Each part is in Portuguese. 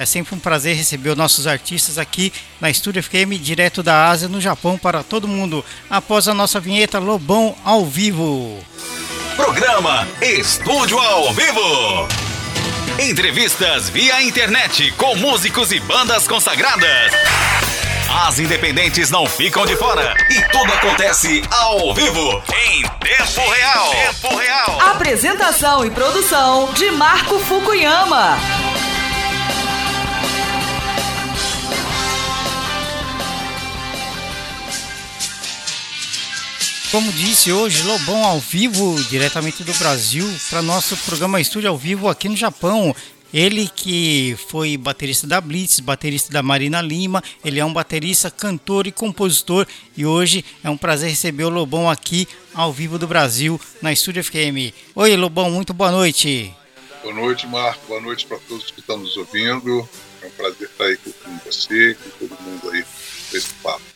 É sempre um prazer receber os nossos artistas aqui na Estúdio FM, direto da Ásia, no Japão, para todo mundo. Após a nossa vinheta Lobão ao vivo. Programa Estúdio ao Vivo. Entrevistas via internet com músicos e bandas consagradas. As independentes não ficam de fora e tudo acontece ao vivo, em tempo real. Tempo real. Apresentação e produção de Marco Fukuyama. Como disse hoje, Lobão ao vivo, diretamente do Brasil, para nosso programa Estúdio ao vivo aqui no Japão. Ele que foi baterista da Blitz, baterista da Marina Lima, ele é um baterista, cantor e compositor e hoje é um prazer receber o Lobão aqui ao vivo do Brasil na Estúdio FM. Oi Lobão, muito boa noite. Boa noite, Marco. Boa noite para todos que estão nos ouvindo. É um prazer estar aí com você, com todo mundo aí nesse papo.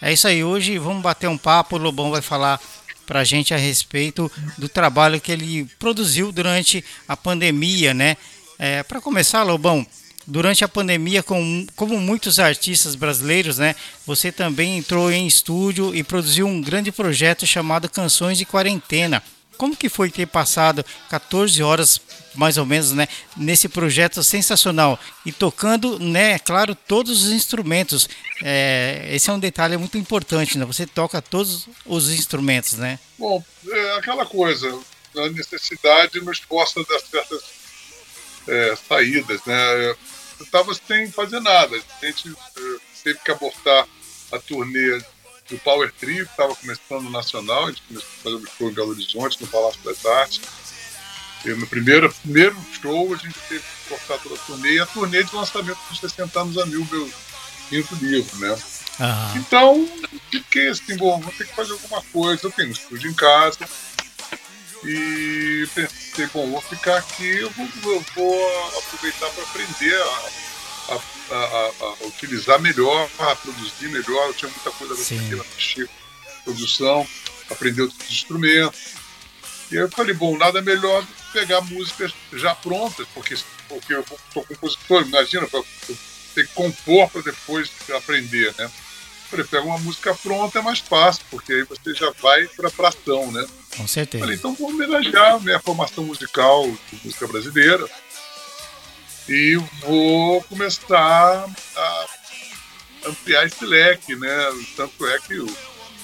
É isso aí, hoje vamos bater um papo, o Lobão vai falar para a gente a respeito do trabalho que ele produziu durante a pandemia, né? É, para começar, Lobão, durante a pandemia, com, como muitos artistas brasileiros, né? Você também entrou em estúdio e produziu um grande projeto chamado Canções de Quarentena. Como que foi ter passado 14 horas, mais ou menos, né, nesse projeto sensacional e tocando, né, claro, todos os instrumentos. É, esse é um detalhe muito importante, né? Você toca todos os instrumentos, né? Bom, é aquela coisa, a necessidade nos força das certas é, saídas, né? Eu estava sem fazer nada. A gente é, teve que abortar a turnê do Power Trio, que estava começando Nacional, a gente começou a fazer um show em Belo Horizonte, no Palácio das Artes. No primeiro, primeiro show a gente teve que cortar toda a turnê, e a turnê de lançamento dos 60 anos a mil, meu quinto livro, né? Uhum. Então, fiquei assim, bom, vou ter que fazer alguma coisa. Eu tenho um estúdio em casa, e pensei, bom, vou ficar aqui, eu vou, eu vou aproveitar para aprender a, a, a, a, utilizar melhor, a produzir melhor. Eu tinha muita coisa para aprender, mexer produção, aprender outros instrumentos. E aí eu falei, bom, nada melhor do que pegar músicas já prontas, porque, porque eu sou compositor, imagina, eu ter que compor para depois aprender, né? Falei, pega uma música pronta, é mais fácil, porque aí você já vai para a ação, né? Com certeza. Falei, então vou homenagear a minha formação musical de música brasileira e vou começar a ampliar esse leque, né? Tanto é que eu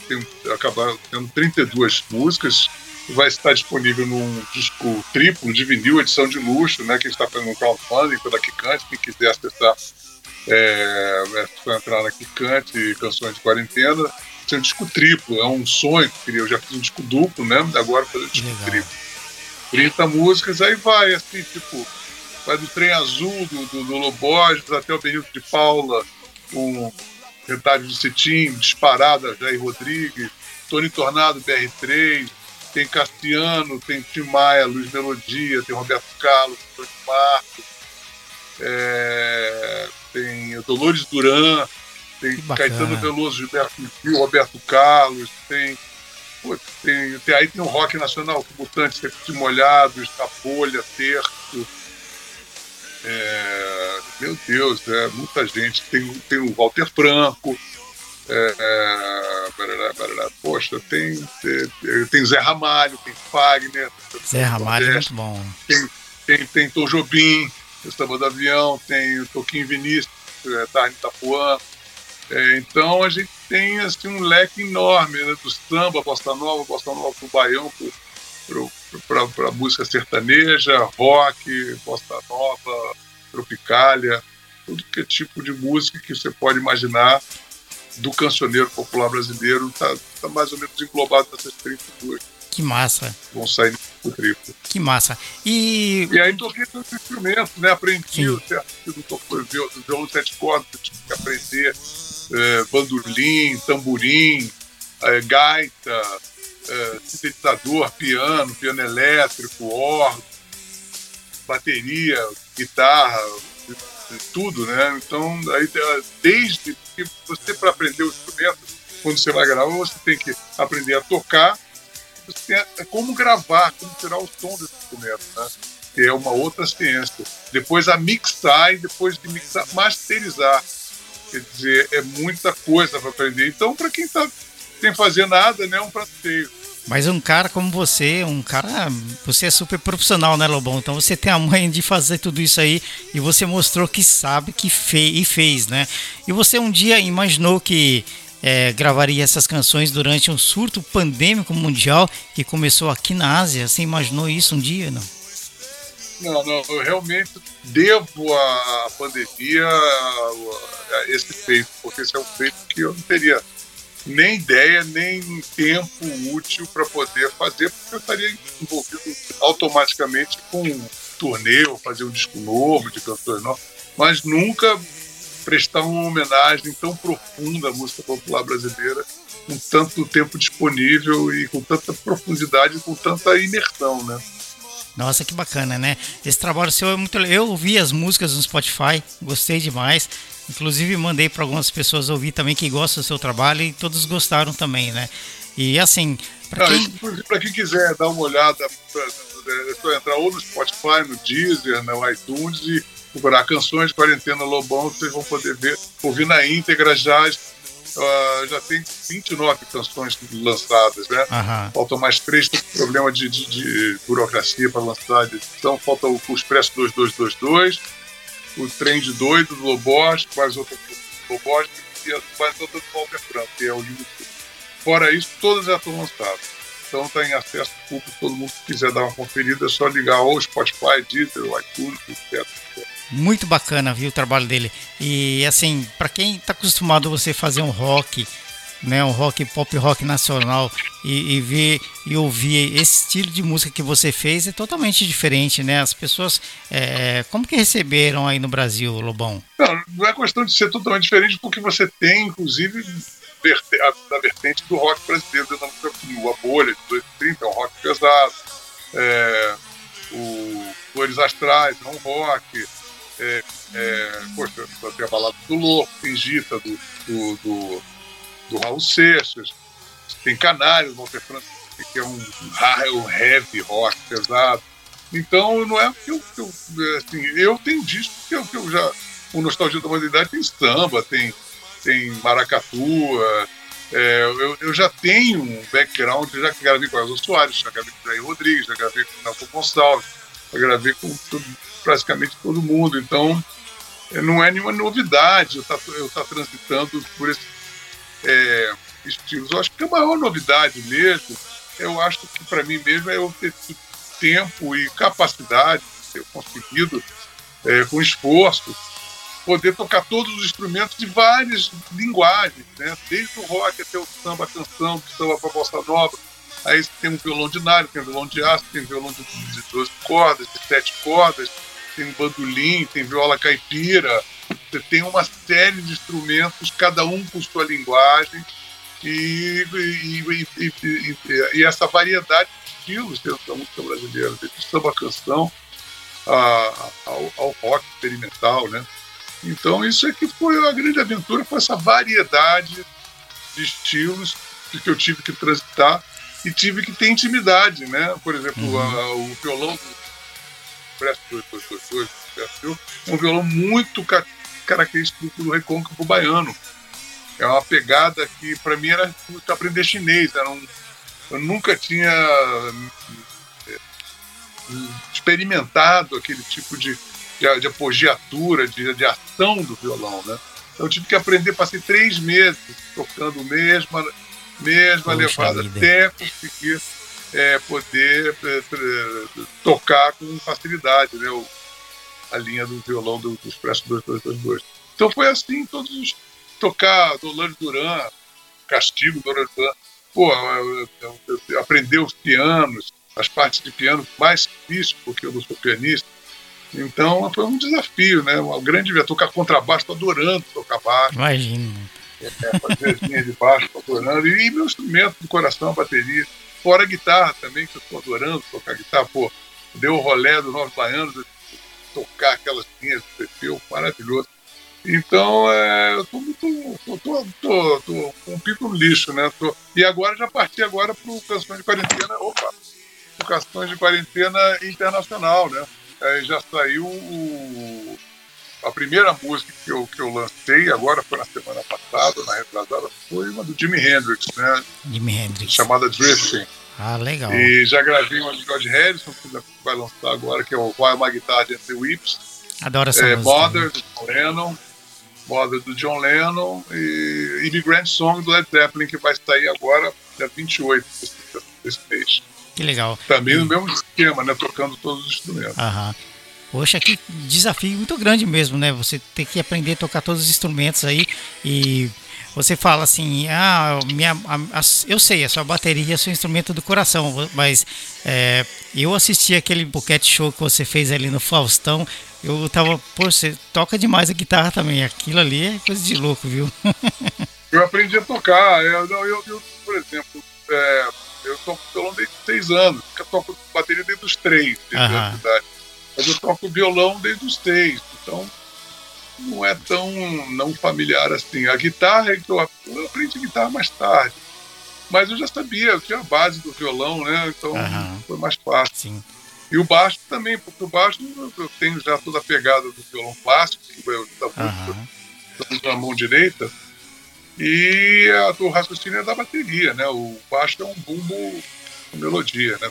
tenho acabar tendo 32 músicas vai estar disponível num disco triplo de vinil, edição de luxo, né? Quem está fazendo um crowdfunding pela Kikante, quem quiser acessar é, é só entrar na Kikante, Canções de Quarentena. Tem um disco triplo, é um sonho que eu queria. Eu já fiz um disco duplo, né? Agora fazer um disco Legal. triplo. 30 músicas, aí vai, assim, tipo, vai do Trem Azul, do, do, do Loborges até o Benito de Paula, com Retalho do Cetim, Disparada, Jair Rodrigues, Tony Tornado, BR3, tem Castiano, tem Tim Maia, Luiz Melodia, tem Roberto Carlos, Tony Marcos, é, tem Dolores Duran, tem Caetano Veloso, Gilberto Gil, Roberto Carlos, tem, pô, tem, tem, aí tem o rock nacional, Mutantes, de Molhados, A Folha, Terço. É, meu Deus, é muita gente. Tem, tem o Walter Franco, é, é, barará, barará. Poxa, tem, tem, tem Zé Ramalho, tem Fagner. Zé Ramalho é muito bom. Tem, tem, tem Tom Jobim, Samba do Avião, tem o Toquinho Vinícius, é, Tarne Itapuã. É, então a gente tem assim, um leque enorme né, do samba, bossa nova, bossa nova pro baião, para música sertaneja, rock, bossa nova, tropicália, tudo que é tipo de música que você pode imaginar do cancioneiro popular brasileiro está tá mais ou menos englobado nessas 32. Que massa. Vão sair no triplo. Que massa. E. E aí toquei todos os instrumentos, né? Aprendi o violão sete cordas, tive que aprender é, bandolim, tamborim, é, gaita, é, sintetizador, piano, piano elétrico, órgão, bateria, guitarra, tudo, né? Então, aí, desde que você, para aprender o instrumento, quando você vai gravar, você tem que aprender a tocar é como gravar, como tirar o som desse instrumento, né? que é uma outra ciência. Depois a mixar e depois de mixar, masterizar. Quer dizer, é muita coisa para aprender. Então, para quem está sem fazer nada, né, é um prato cheio. Mas um cara como você, um cara. Você é super profissional, né, Lobão? Então você tem a mãe de fazer tudo isso aí e você mostrou que sabe que fez e fez, né? E você um dia imaginou que é, gravaria essas canções durante um surto pandêmico mundial que começou aqui na Ásia? Você imaginou isso um dia, não? Não, não, eu realmente devo à pandemia a esse feito, porque esse é um feito que eu não teria nem ideia, nem tempo útil para poder fazer, porque eu estaria envolvido automaticamente com um ou fazer um disco novo de cantores novos, mas nunca prestar uma homenagem tão profunda à música popular brasileira, com tanto tempo disponível e com tanta profundidade, com tanta imersão, né? Nossa, que bacana, né? Esse trabalho seu é muito. Eu ouvi as músicas no Spotify, gostei demais. Inclusive mandei para algumas pessoas ouvir também que gostam do seu trabalho e todos gostaram também, né? E assim, para quem... quem quiser dar uma olhada, é só entrar ou no Spotify, no Deezer, no iTunes e procurar canções de quarentena Lobão, vocês vão poder ver, ouvir na íntegra já. Uh, já tem 29 canções lançadas, né? Uhum. Faltam mais três, tem problema de, de, de burocracia para lançar. Então falta o, o Expresso 2222 o trem de doido do Lobos, mais outra do Lobos e mais outra do Walter Franco, que é o livro. Fora isso, todas já estão lançadas. Então está em acesso público, todo mundo que quiser dar uma conferida, é só ligar ou Spotify, Deezer, o iTunes, etc. Muito bacana, viu, o trabalho dele. E assim, para quem está acostumado você fazer um rock, né, um rock pop rock nacional e, e, ver e ouvir esse estilo de música que você fez é totalmente diferente, né? As pessoas é, como que receberam aí no Brasil, Lobão? Não, não é questão de ser totalmente diferente porque você tem, inclusive, a, vertente do rock brasileiro da música a bolha de 230 é um rock pesado, é, o Flores Astrais é um rock, é, é, poxa, tem a balada do Louco, tem Gita do, do, do do Raul Seixas, tem Canários, Walter Franco, que é um, um heavy rock pesado. Então, não é que eu, que eu, assim, eu tenho disco que eu, que eu já. O Nostalgia da Modernidade tem samba, tem, tem maracatu. É, eu, eu, já tenho um background, já gravei com Elza Soares, já gravei com Jair Rodrigues, já gravei com Nelson Gonçalves, já gravei com tudo, praticamente todo mundo. Então, não é nenhuma novidade eu estar tá, eu tá transitando por esse é, estilos. Eu acho que a maior novidade mesmo, eu acho que para mim mesmo é eu ter tempo e capacidade, ter conseguido, é, com esforço, poder tocar todos os instrumentos de várias linguagens, né? desde o rock até o samba canção, do samba para bossa nova. Aí tem um violão de nylon, tem um violão de aço, tem um violão de, de 12 cordas, de 7 cordas, tem bandolim, tem viola caipira, você tem uma série de instrumentos, cada um com sua linguagem, e, e, e, e essa variedade de estilos dentro da música brasileira, desde samba canção a, ao, ao, rock experimental, né? Então isso é que foi a grande aventura, foi essa variedade de estilos que eu tive que transitar e tive que ter intimidade, né? Por exemplo, uhum. a, o violão do 2222, um violão muito característico do recôncavo baiano. É uma pegada que, para mim, era aprender chinês. Era um, eu nunca tinha eh, experimentado aquele tipo de, de, de apogiatura, de, de ação do violão, né? Então, eu tive que aprender, passei três meses tocando mesma, mesma levada, até conseguir é, poder é, tocar com facilidade, né? O, a linha do violão do, do Expresso 2222. Então foi assim, todos os. Tocar Dolores Duran, Castigo, Dolores Duran. Pô, eu, eu, eu, aprender os pianos, as partes de piano mais difíceis, porque eu não sou pianista. Então foi um desafio, né? Uma grande tocar contrabaixo, tô adorando tocar baixo. Imagina. É, fazer as linhas de baixo, tô adorando. E, meu instrumento do coração, a bateria. Fora a guitarra também, que eu tô adorando tocar guitarra. Pô, deu o rolé do Novos Baianos, tocar aquelas linhas do perfil, maravilhoso. Então, é, eu tô, tô, tô, tô, tô com um pico no lixo, né? Tô, e agora já parti agora para o Canções de Quarentena, opa, o Canções de Quarentena Internacional, né? Aí já saiu o, a primeira música que eu, que eu lancei, agora foi na semana passada, na retrasada, foi uma do Jimi Hendrix, né? Jimi Hendrix. Chamada Drifting. Ah, legal. E já gravei uma de George Harrison, que vai lançar agora, que é o While My Guitar and the Whips. Adoro essa é, música. Mother, do John Lennon. Mother, do John Lennon. E Immigrant Song, do Led Zeppelin, que vai sair agora, dia 28 desse mês. Que legal. Também no mesmo esquema, né? Tocando todos os instrumentos. Aham. Poxa, que desafio muito grande mesmo, né? Você ter que aprender a tocar todos os instrumentos aí e você fala assim, ah, minha, a, a, eu sei, a sua bateria é seu instrumento do coração, mas é, eu assisti aquele buquete show que você fez ali no Faustão, eu tava, pô, você toca demais a guitarra também, aquilo ali é coisa de louco, viu? eu aprendi a tocar, eu, eu, eu por exemplo, é, eu toco violão desde seis anos, eu toco bateria desde os três, desde a idade. Mas eu toco violão desde os três, então não é tão não familiar assim. A guitarra, eu, eu aprendi guitarra mais tarde, mas eu já sabia, eu tinha a base do violão, né? Então uhum. foi mais fácil. Sim. E o baixo também, porque o baixo eu tenho já toda a pegada do violão clássico, que eu uhum. na mão direita, e a, o raciocínio é da bateria, né? O baixo é um bumbo com melodia, né?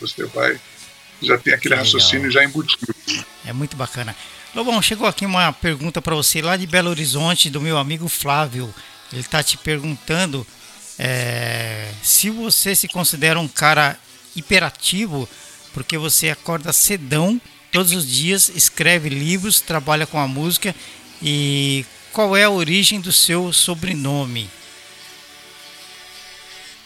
Você vai já tem aquele raciocínio já embutido. É muito bacana. Lobão, chegou aqui uma pergunta para você lá de Belo Horizonte, do meu amigo Flávio. Ele está te perguntando é, se você se considera um cara hiperativo, porque você acorda cedão todos os dias, escreve livros, trabalha com a música e qual é a origem do seu sobrenome?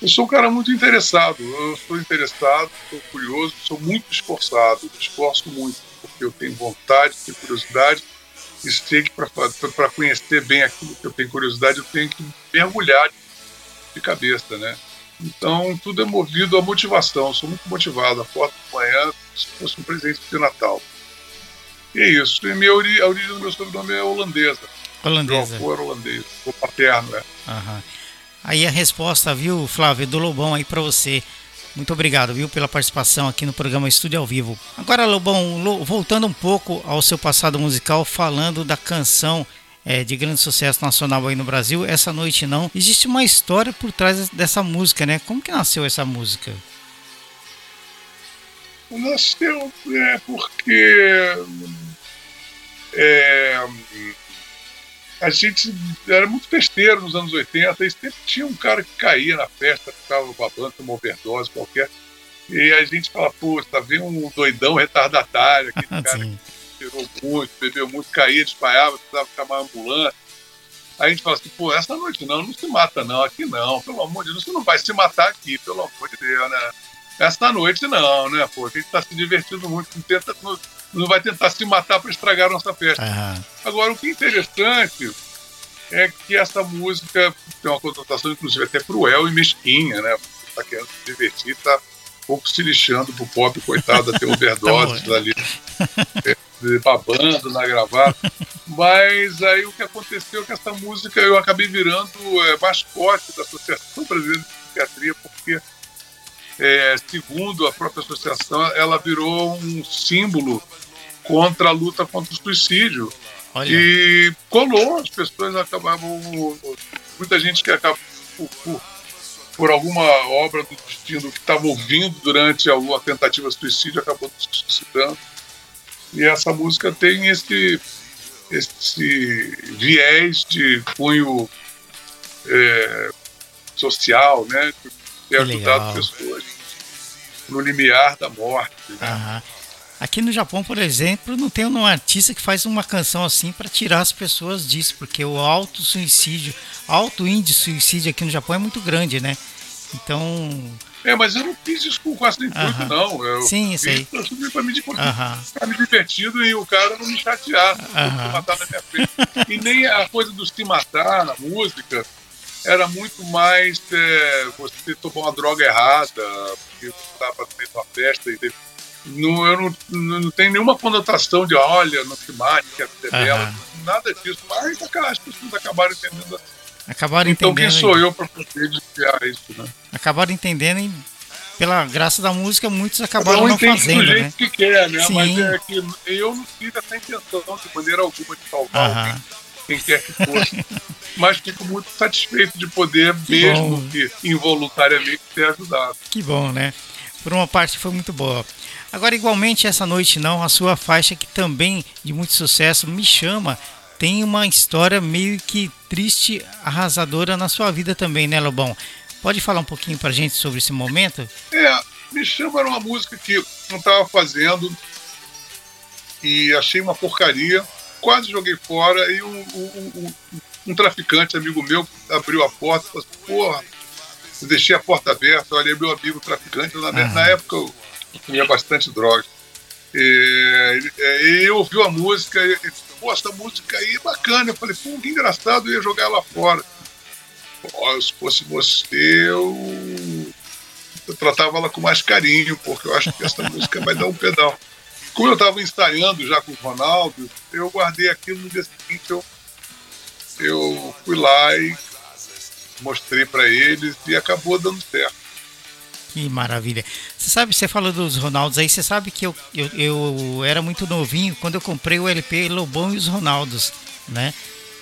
Eu sou um cara muito interessado. Eu sou interessado, sou curioso, sou muito esforçado. Me esforço muito, porque eu tenho vontade, tenho curiosidade. E sei que para conhecer bem aquilo que eu tenho curiosidade, eu tenho que mergulhar de cabeça, né? Então, tudo é movido à motivação. Eu sou muito motivado. Acordo de manhã se fosse um presente de Natal. E é isso. E minha, a origem do meu sobrenome é holandesa. Holandesa. Meu avô era holandês. O paterno, né? Aham. Aí a resposta, viu, Flávio, do Lobão aí para você. Muito obrigado, viu, pela participação aqui no programa Estúdio ao Vivo. Agora, Lobão, voltando um pouco ao seu passado musical, falando da canção é, de grande sucesso nacional aí no Brasil, Essa Noite Não. Existe uma história por trás dessa música, né? Como que nasceu essa música? Nasceu é, porque é, a gente era muito festeiro nos anos 80 e sempre tinha um cara que caía na festa, ficava babando, uma overdose qualquer. E a gente fala, pô, tá vendo um doidão retardatário, aquele cara que tirou muito, bebeu muito, caía, desmaiava, precisava chamar ambulância. Aí a gente fala assim, pô, essa noite não, não se mata não, aqui não, pelo amor de Deus, você não vai se matar aqui, pelo amor de Deus, né? Essa noite não, né, pô, a gente tá se divertindo muito, não tenta, não, não vai tentar se matar para estragar a nossa festa. Uhum. Agora, o que é interessante é que essa música tem uma conotação, inclusive, até cruel e mesquinha, né? Tá querendo se divertir, tá um pouco se lixando pro pop, coitado, até overdose tá ali, é, babando na gravata. Mas aí o que aconteceu é que essa música eu acabei virando é, mascote da Associação Brasileira de Psiquiatria, porque, é, segundo a própria associação, ela virou um símbolo contra a luta contra o suicídio. Olha. E colou, as pessoas acabavam. Muita gente que acaba por, por, por alguma obra do destino que estava ouvindo durante a, a tentativa de suicídio acabou se suicidando. E essa música tem esse, esse viés de cunho é, social, né? De ter ajudado pessoas no limiar da morte. Né? Aqui no Japão, por exemplo, não tem um artista que faz uma canção assim para tirar as pessoas disso, porque o alto suicídio, alto índice de suicídio aqui no Japão é muito grande, né? Então. É, mas eu não fiz isso com quase intuito, uh -huh. não. Eu Sim, isso aí. Pra, pra me, uh me divertindo e o cara não me chatear, uh -huh. matar na minha frente. e nem a coisa do se matar na música era muito mais é, você tomar uma droga errada, porque você estava dentro de uma festa e teve não, eu não, não tenho nenhuma conotação de olha, não se mate, que é bela, nada disso. Mas as pessoas acabaram entendendo assim. Acabaram então, entendendo. Então quem sou eu para poder desviar isso, né? Acabaram entendendo e pela graça da música, muitos acabaram não fazendo, do jeito né? que quer, né? Sim. Mas é que eu não tive essa intenção de maneira alguma de salvar Aham. alguém, quem quer que fosse. Mas fico muito satisfeito de poder, Que mesmo bom. que involuntariamente, ter ajudado. Que bom, né? Por uma parte foi muito boa. Agora, igualmente, essa noite não, a sua faixa, que também de muito sucesso, me chama, tem uma história meio que triste, arrasadora na sua vida também, né, Lobão? Pode falar um pouquinho pra gente sobre esse momento? É, me chama era uma música que eu estava fazendo e achei uma porcaria, quase joguei fora e um, um- um- um traficante, amigo meu, abriu a porta e falou assim, porra, eu deixei a porta aberta, olha, meu amigo traficante, na, na época eu comia bastante droga. É, ele, ouviu a música e ele disse, pô, essa música aí é bacana. Eu falei, pô, que engraçado, eu ia jogar ela fora. Ó, se fosse você, eu eu tratava ela com mais carinho, porque eu acho que essa música vai dar um pedal. Como eu estava ensaiando já com o Ronaldo, eu guardei aquilo no dia seguinte, eu, eu fui lá e mostrei para eles e acabou dando certo. Que maravilha. Você sabe, você falou dos Ronaldos aí, você sabe que eu, eu, eu era muito novinho quando eu comprei o LP Lobão e os Ronaldos, né?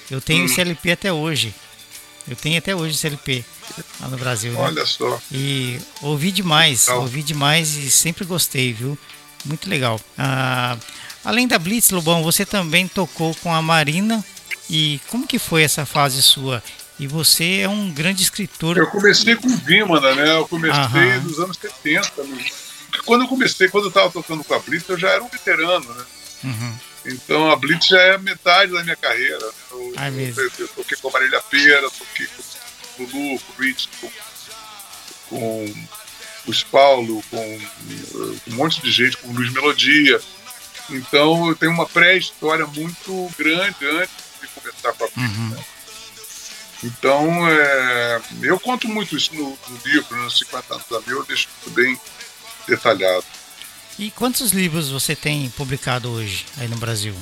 Eu tenho esse LP até hoje. Eu tenho até hoje esse LP lá no Brasil. né? Olha só. E ouvi demais, Legal. ouvi demais e sempre gostei, viu? Muito legal. Ah, além da Blitz, Lobão, você também tocou com a Marina. E como que foi essa fase sua? E você é um grande escritor. Eu comecei com o Vimana, né? Eu comecei Aham. nos anos 70. né? Quando eu comecei, quando eu estava tocando com a Blitz, eu já era um veterano, né? Uhum. Então a Blitz já é metade da minha carreira. Eu, Ah, mesmo? eu, eu toquei com a Marília Pera, toquei com o Lulu, com o Rich, com, com o Paulo, com uh, um monte de gente, com o Luiz Melodia. Então eu tenho uma pré-história muito grande antes de começar com a Blitz. Uhum. Então é, eu conto muito isso no, no livro, nos 50 anos da Mil, eu deixo tudo bem detalhado. E quantos livros você tem publicado hoje aí no Brasil?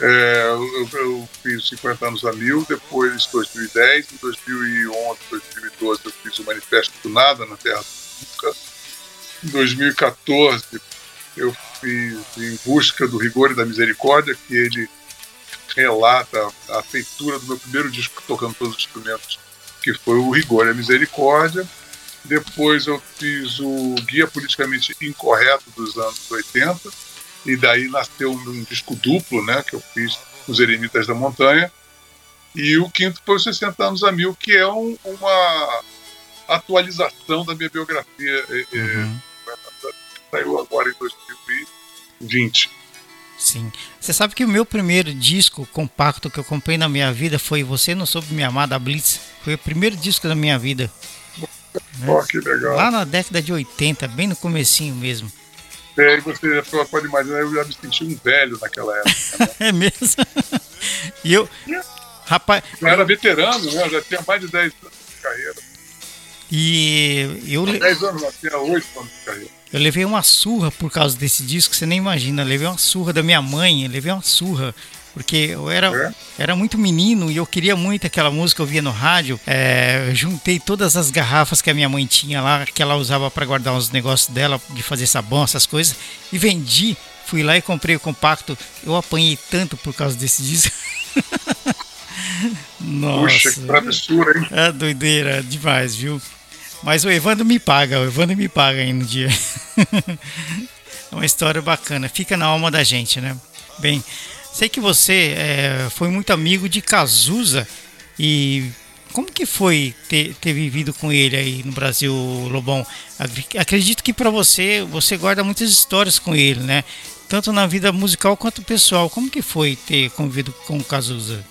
É, eu, eu fiz 50 anos a mil, depois 2010, em 2011, 2012 eu fiz o Manifesto do Nada na Terra Nunca. Em 2014 eu fiz Em Busca do Rigor e da Misericórdia, que ele relata a feitura do meu primeiro disco tocando todos os instrumentos, que foi o Rigor e a Misericórdia. Depois eu fiz o Guia Politicamente Incorreto dos anos 80, e daí nasceu um disco duplo, né, que eu fiz Os Eremitas da Montanha. E o quinto foi os 60 anos a mil, que é um- uma atualização da minha biografia. É, é, Uhum. Saiu agora em 2020. Sim. Você sabe que o meu primeiro disco compacto que eu comprei na minha vida foi Você Não Soube Me Amar da Blitz. Foi o primeiro disco da minha vida. Ó, que legal. Lá na década de 80, bem no comecinho mesmo. É, e você já pode imaginar, eu já me senti um velho naquela época. Né? É mesmo? E eu. Rapaz, Eu era veterano, né? Eu já tinha mais de 10 anos de carreira. E eu, le- 10 anos, não, tinha 8 anos de carreira. eu levei uma surra por causa desse disco, você nem imagina. Eu levei uma surra da minha mãe, levei uma surra. Porque eu era, É? era muito menino e eu queria muito aquela música que eu via no rádio. É, juntei todas as garrafas que a minha mãe tinha lá, que ela usava para guardar os negócios dela, de fazer sabão, essas coisas, e vendi. Fui lá e comprei o compacto. Eu apanhei tanto por causa desse disco. Nossa. Puxa, que travessura, hein? É doideira demais, viu? Mas o Evandro me paga, o Evandro me paga aí no dia. é uma história bacana, fica na alma da gente, né? Bem, sei que você é, foi muito amigo de Cazuza e como que foi ter, ter vivido com ele aí no Brasil, Lobão? Ac- Acredito que para você, você guarda muitas histórias com ele, né? Tanto na vida musical quanto pessoal. Como que foi ter convivido com o Cazuza?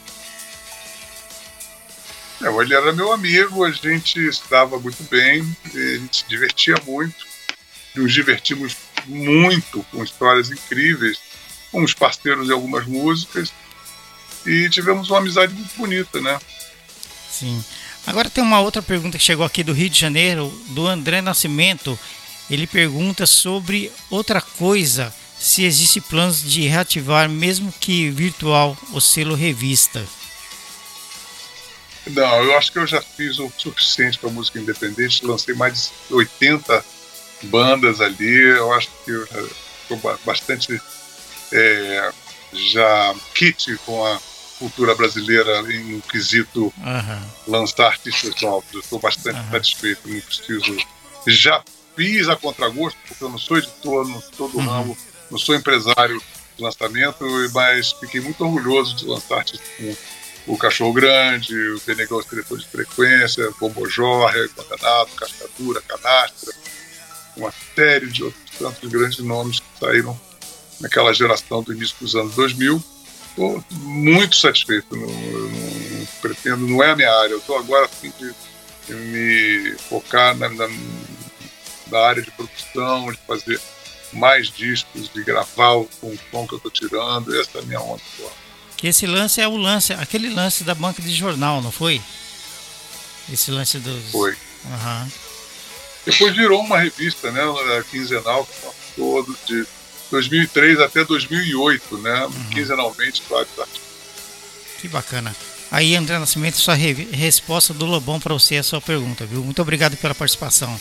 É, ele era meu amigo, a gente se dava muito bem, a gente se divertia muito, nos divertimos muito com histórias incríveis, fomos parceiros em algumas músicas e tivemos uma amizade muito bonita, né? Sim. Agora tem uma outra pergunta que chegou aqui do Rio de Janeiro, do André Nascimento. Ele pergunta sobre outra coisa, se existe planos de reativar, mesmo que virtual, o selo revista. Não, eu acho que eu já fiz o suficiente para música independente. Lancei mais de 80 bandas ali. Eu acho que eu já estou bastante é, já kit com a cultura brasileira em um quesito uhum. lançar artistas novos. Eu estou bastante uhum. satisfeito, não preciso. Já fiz a contragosto, porque eu não sou editor, não sou do uhum. ramo, não sou empresário de lançamento, mas fiquei muito orgulhoso de lançar artistas o Cachorro Grande, o Benegão Diretor de Frequência, Bombojó, Guardanato, Cascadura, Canastra, uma série de outros tantos grandes nomes que saíram naquela geração do início dos anos 2000 estou muito satisfeito. Não, não, pretendo, não é a minha área. Eu estou agora a fim de, me focar na, na, na, área de produção, de fazer mais discos, de gravar o, com o som que eu estou tirando. Essa é a minha onda agora. Que esse lance é o lance, aquele lance da banca de jornal, não foi? Esse lance dos. Foi. Uhum. Depois virou uma revista, né? Quinzenal, todo de 2003 até 2008, né? Uhum. Quinzenalmente, vários artigos. Que bacana. Aí, André Nascimento, sua re resposta do Lobão para você, a sua pergunta, viu? Muito obrigado pela participação.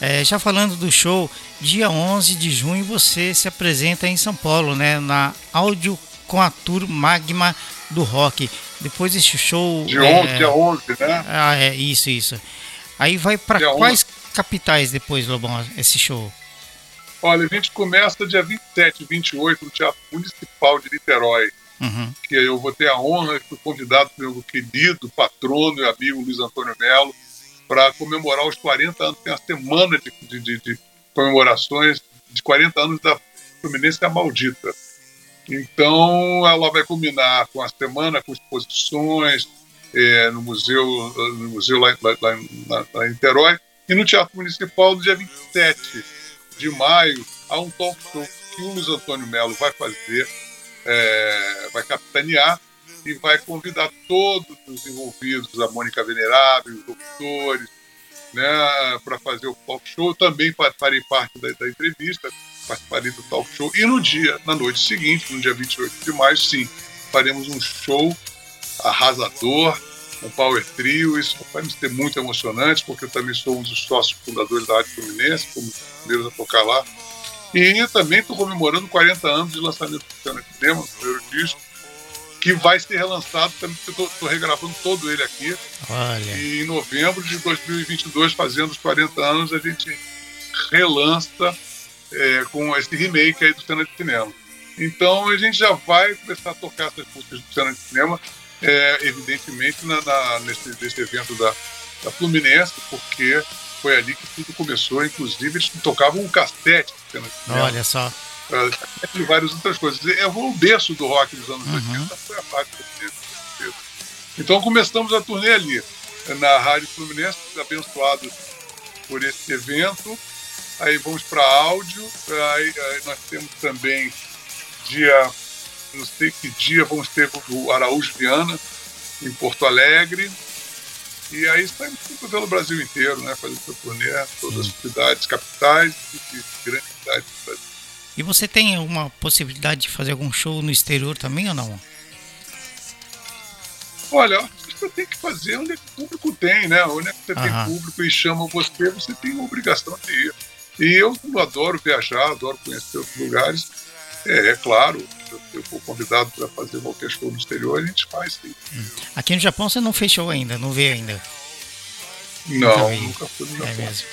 É, já falando do show, dia 11 de junho você se apresenta em São Paulo, né? Na Áudio com a Tour Magma do Rock. Depois desse show. Dia 11, é... dia 11, né? Ah, é, isso, isso. Aí vai para quais 11. capitais depois, Lobão, esse show? Olha, a gente começa dia 27 e 28 no Teatro Municipal de Niterói. Uhum. Que eu vou ter a honra de ser convidado pelo meu querido patrono e amigo Luiz Antônio Melo para comemorar os 40 anos. Tem uma semana de, de, de, de comemorações de 40 anos da Fluminense Maldita. Então, ela vai combinar com a semana, com exposições é, no museu, no museu lá, lá, lá, lá em Niterói, e no Teatro Municipal no dia 27 de maio, há um talk show que o Luiz Antônio Melo vai fazer, é, vai capitanear e vai convidar todos os envolvidos, a Mônica Venerável, os doutores, né, para fazer o talk show. Também farei parte da, da entrevista, participarei do talk show. E no dia, na noite seguinte, no dia 28 de maio, sim, faremos um show arrasador, um power trio. Isso vai me ser muito emocionante, porque eu também sou um dos sócios fundadores da Arte Fluminense, como primeiros a tocar lá. E também estou comemorando 40 anos de lançamento do de Cinema, primeiro disco, que vai ser relançado, também estou regravando todo ele aqui. Olha. E em novembro de 2022, fazendo os 40 anos, a gente relança é, com esse remake aí do Cena de Cinema. Então a gente já vai começar a tocar essas músicas do Cena de Cinema, é, evidentemente, na, na, nesse, nesse evento da, da Fluminense, porque foi ali que tudo começou. Inclusive, eles tocavam um cassete. Né? Olha só. E várias outras coisas. É o berço do rock dos anos uhum. 80, foi a parte do Então começamos a turnê ali, na Rádio Fluminense, abençoados por esse evento. Aí vamos para áudio. Aí, aí, nós temos também dia, não sei que dia, vamos ter o Araújo Viana, em Porto Alegre. E aí saímos pelo Brasil inteiro, né? Fazendo essa turnê, todas as cidades capitais e grandes cidades do Brasil. E você tem alguma possibilidade de fazer algum show no exterior também ou não? Olha, você tem que fazer onde o público tem, né? Onde é que você Aham. tem público e chama você, você tem a obrigação de ir. E eu adoro viajar, adoro conhecer outros lugares. É, é claro, eu for convidado para fazer qualquer show no exterior, a gente faz sim. Hum. Aqui no Japão você não fechou ainda, não veio ainda? Não, nunca, nunca fui no Japão. É mesmo.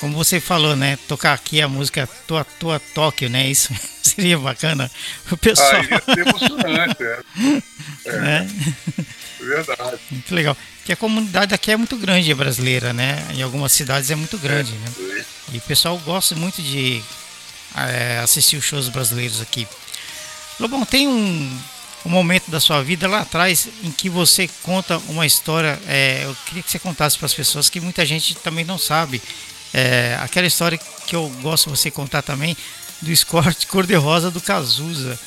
Como você falou, né? Tocar aqui a música Tua Tua Tóquio, né? Isso seria bacana. O pessoal. Ah, ia ser emocionante, é. É. Né? é verdade. Muito legal. Porque a comunidade aqui é muito grande, é brasileira, né? Em algumas cidades é muito grande, é, né? E o pessoal gosta muito de é, assistir os shows brasileiros aqui. Lobão, tem um, um momento da sua vida lá atrás em que você conta uma história. É, eu queria que você contasse para as pessoas que muita gente também não sabe. É, aquela história que eu gosto de você contar também do Escort cor-de-rosa do Cazuza.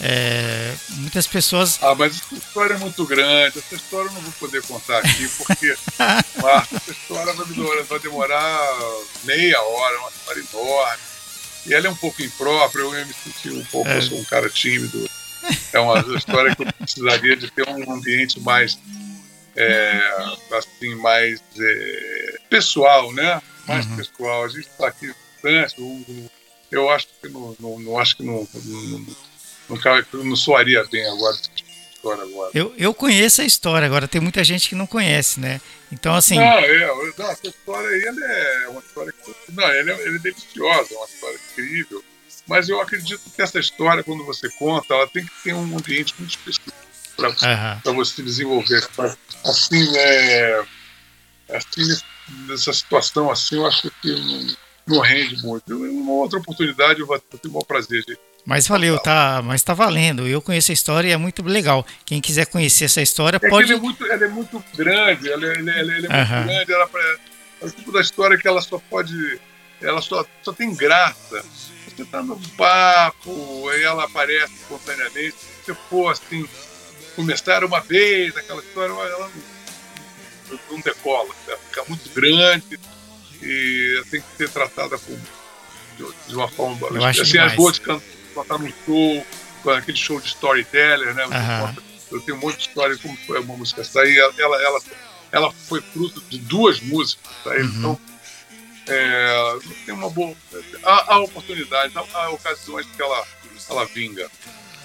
É, muitas pessoas. Ah, mas essa história é muito grande. Essa história eu não vou poder contar aqui, porque, Marta, essa história vai demorar, vai demorar meia hora, uma história enorme. E ela é um pouco imprópria, eu me senti um pouco, é. eu sou um cara tímido. É uma história que eu precisaria de ter um ambiente mais é, assim, mais é, pessoal, né? Mais Uhum. pessoal. A gente está aqui distante, eu acho que não, não, não acho que não, não, não, soaria bem agora agora. Eu, eu conheço a história, agora tem muita gente que não conhece, né? Então, assim, Não, é, não, essa história aí é uma história que, não, ela é, ela é deliciosa, é uma história incrível. Mas eu acredito que essa história, quando você conta, ela tem que ter um ambiente muito específico para pra você desenvolver. Assim, é, assim, nessa situação assim, eu acho que não, não rende muito. Uma outra oportunidade eu vou ter o maior prazer de mas valeu, tá? Mas tá valendo. Eu conheço a história e é muito legal. Quem quiser conhecer essa história, É pode. ele é muito, ela é muito grande, ela, é- ela, é- ela é muito grande, ela é o tipo da história que ela só pode. Ela só, só tem graça. Você tá num papo, aí ela aparece espontaneamente. Se você for assim, começar uma vez, aquela história, ela não, não decola. Ela fica muito grande e ela tem que ser tratada com, de, uma forma. Eu acho assim, demais. boa de can- cantar num show, com aquele show de storyteller, né? Conta eu tenho um monte de história como foi uma música sair. Ela, ela, ela, ela foi fruto de duas músicas. Tá? Uhum. Então, é, tem uma boa. Há, há oportunidades, há, há ocasiões que ela, ela vinga.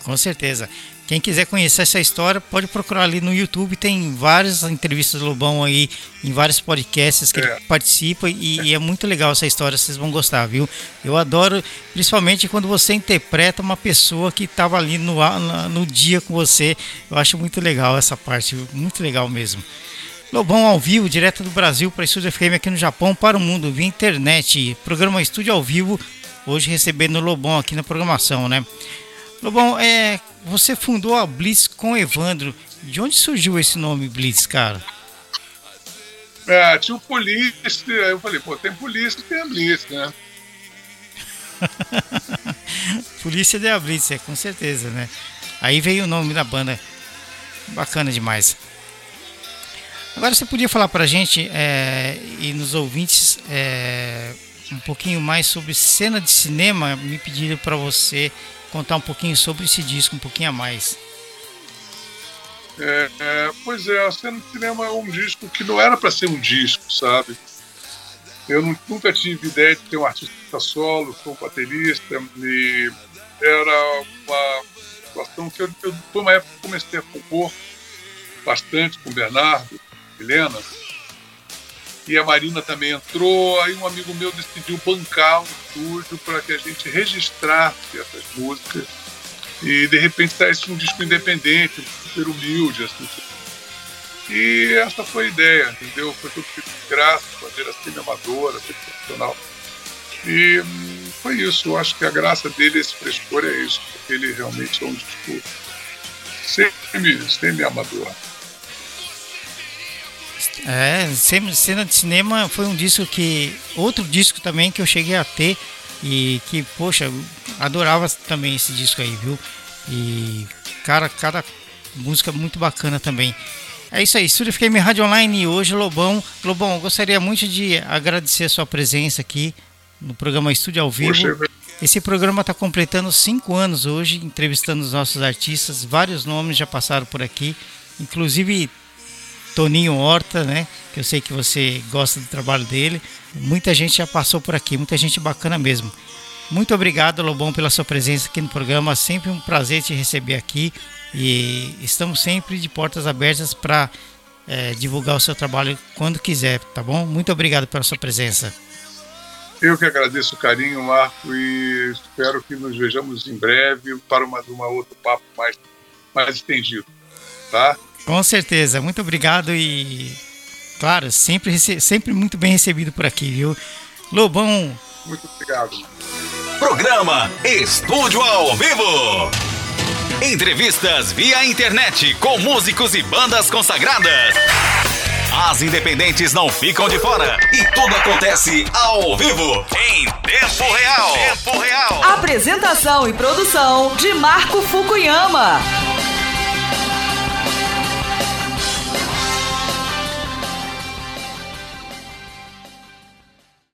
Com certeza. Quem quiser conhecer essa história, pode procurar ali no YouTube. Tem várias entrevistas do Lobão aí, em vários podcasts que É. ele participa. E, e é muito legal essa história, vocês vão gostar, viu? Eu adoro, principalmente quando você interpreta uma pessoa que estava ali no, no dia com você. Eu acho muito legal essa parte, muito legal mesmo. Lobão ao vivo, direto do Brasil para Estúdio FM aqui no Japão, para o mundo, via internet. Programa Estúdio ao vivo, hoje recebendo o Lobão aqui na programação, né? Lobão, é, você fundou a Blitz com Evandro. De onde surgiu esse nome Blitz, cara? É, tinha o polícia, aí eu falei, pô, tem polícia tem a Blitz, né? Polícia de a Blitz, é, com certeza, né? Aí veio o nome da banda. Bacana demais. Agora você podia falar pra gente é, e nos ouvintes é, um pouquinho mais sobre cena de cinema. Me pediram para você contar um pouquinho sobre esse disco, um pouquinho a mais. É, é, pois é, a cena de cinema é um disco que não era para ser um disco, sabe? Eu nu- nunca tive ideia de ter um artista solo, sou um baterista, e era uma situação que eu, eu foi uma época que comecei a compor bastante com Bernardo, Helena, e a Marina também entrou, aí um amigo meu decidiu bancar um estúdio para que a gente registrasse essas músicas e de repente saísse um disco independente, super humilde, assim. E essa foi a ideia, entendeu? Foi tudo feito de graça, maneira semi-amadora, semi-profissional. E hum, foi isso, eu acho que a graça dele, esse frescor, é isso, ele realmente é um disco semi- semi-amador. É, cena de cinema foi um disco que. Outro disco também que eu cheguei a ter e que, poxa, adorava também esse disco aí, viu? E, cara, cada música muito bacana também. É isso aí, Estúdio FM Rádio Online hoje, Lobão. Lobão, gostaria muito de agradecer a sua presença aqui no programa Estúdio ao Vivo. Poxa, Esse programa está completando cinco anos hoje, entrevistando os nossos artistas. Vários nomes já passaram por aqui, inclusive Toninho Horta, né? Que eu sei que você gosta do trabalho dele. Muita gente já passou por aqui, muita gente bacana mesmo. Muito obrigado, Lobão, pela sua presença aqui no programa. Sempre um prazer te receber aqui. E estamos sempre de portas abertas para divulgar o seu trabalho quando quiser, tá bom? Muito obrigado pela sua presença. Eu que agradeço o carinho, Marco, e espero que nos vejamos em breve para uma, uma outro papo mais, mais estendido, tá? Com certeza, muito obrigado e, claro, sempre, sempre muito bem recebido por aqui, viu? Lobão, Muito obrigado. Programa Estúdio ao Vivo. Entrevistas via internet com músicos e bandas consagradas. As independentes não ficam de fora e tudo acontece ao vivo, em tempo real. Tempo real. Apresentação e produção de Marco Fukuyama.